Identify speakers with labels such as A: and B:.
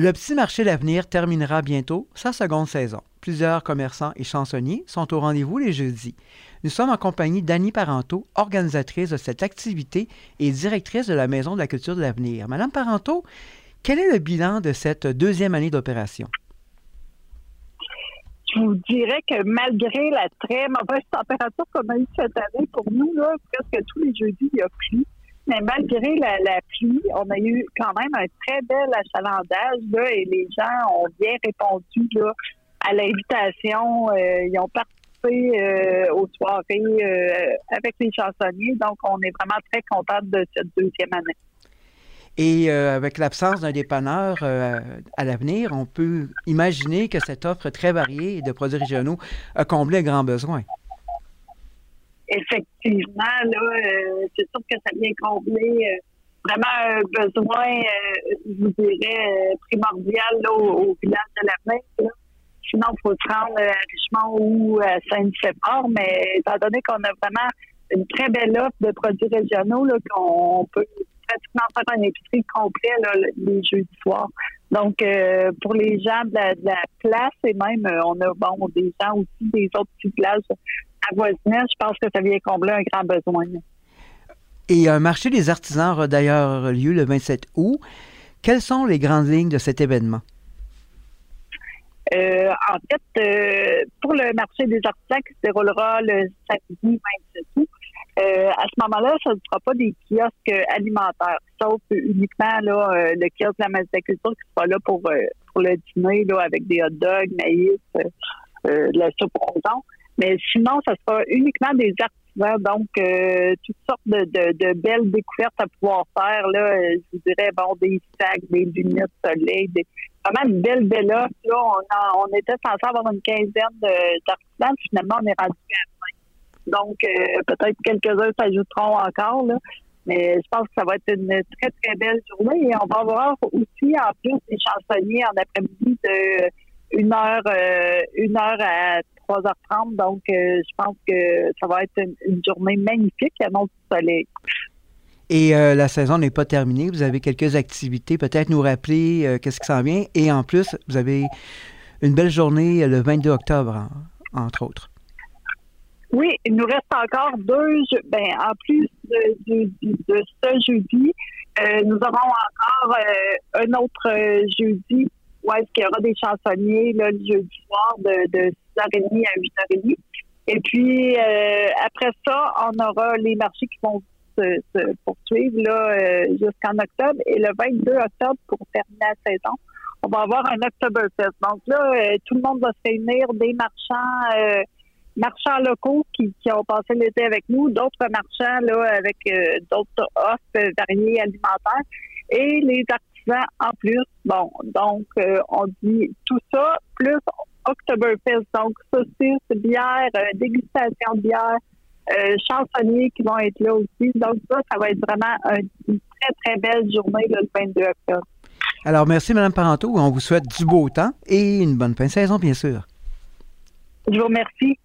A: Le petit marché d'avenir terminera bientôt sa seconde saison. Plusieurs commerçants et chansonniers sont au rendez-vous les jeudis. Nous sommes en compagnie d'Annie Parenteau, organisatrice de cette activité et directrice de la Maison de la culture de l'avenir. Madame Parenteau, quel est le bilan de cette deuxième année d'opération?
B: Je vous dirais que malgré la très mauvaise température qu'on a eue cette année, pour nous, presque tous les jeudis, il y a plu mais malgré la, pluie, on a eu quand même un très bel achalandage là, et les gens ont bien répondu à l'invitation. Euh, ils ont participé euh, aux soirées euh, avec les chansonniers. Donc, on est vraiment très contents de cette deuxième année.
A: Et avec l'absence d'un dépanneur à l'avenir, on peut imaginer que cette offre très variée de produits régionaux a comblé un grand besoin
B: effectivement, là, euh, c'est sûr que ça vient combler euh, vraiment un besoin, euh, je vous dirais, primordial au, village de la Là. Sinon, il faut se rendre à Richemont ou à Saint-Séphore, mais étant donné qu'on a vraiment une très belle offre de produits régionaux, là, qu'on peut pratiquement faire un épicerie complet là, les jeudis soirs. Donc, pour les gens de la, de la, place, et même, on a bon des gens aussi des autres petits villages je pense que ça vient combler un grand besoin.
A: Et un marché des artisans aura d'ailleurs lieu le 27 août. Quelles sont les grandes lignes de cet événement?
B: Euh, en fait, euh, pour le marché des artisans qui se déroulera le samedi 27 août, euh, à ce moment-là, ça ne sera pas des kiosques alimentaires, sauf uniquement là, le kiosque de la culture qui sera là pour, pour le dîner là, avec des hot dogs, maïs, de la soupe au mais sinon, ça sera uniquement des artisans, donc euh, toutes sortes de, de, belles découvertes à pouvoir faire. Là, euh, je vous dirais, bon, des sacs, des lunettes soleil, des, vraiment une belle, belle offre. Là, on, on était censé avoir une quinzaine d'artisans, finalement, on est rendu à 20. Donc, euh, peut-être quelques-uns s'ajouteront encore, là. Mais je pense que ça va être une très, très belle journée. Et on va avoir aussi, en plus, des chansonniers en après-midi de une heure, une heure à 3h30. Donc, euh, je pense que ça va être une, journée magnifique, annonce du soleil.
A: Et euh, la saison n'est pas terminée. Vous avez quelques activités. Peut-être nous rappeler euh, qu'est-ce qui s'en vient. Et en plus, vous avez une belle journée le 22 octobre, entre autres.
B: Oui, il nous reste encore deux. Ben, en plus de, ce jeudi, nous aurons encore un autre jeudi où est-ce qu'il y aura des chansonniers le jeudi soir de, de 6h30 à 8h30. Et puis, euh, après ça, on aura les marchés qui vont se, poursuivre là euh, jusqu'en octobre. Et le 22 octobre, pour terminer la saison, on va avoir un Oktoberfest. Donc là, euh, tout le monde va se réunir, des marchands marchands locaux qui, ont passé l'été avec nous, d'autres marchands là avec d'autres offres variées alimentaires et les artisans en plus. Bon, donc on dit tout ça plus Oktoberfest, donc saucisses, bière, euh, dégustation de bière, euh, chansonniers qui vont être là aussi. Donc ça, ça va être vraiment une très, très belle journée le 22 octobre.
A: Alors, merci, Mme Parenteau. On vous souhaite du beau temps et une bonne fin de saison, bien sûr.
B: Je vous remercie.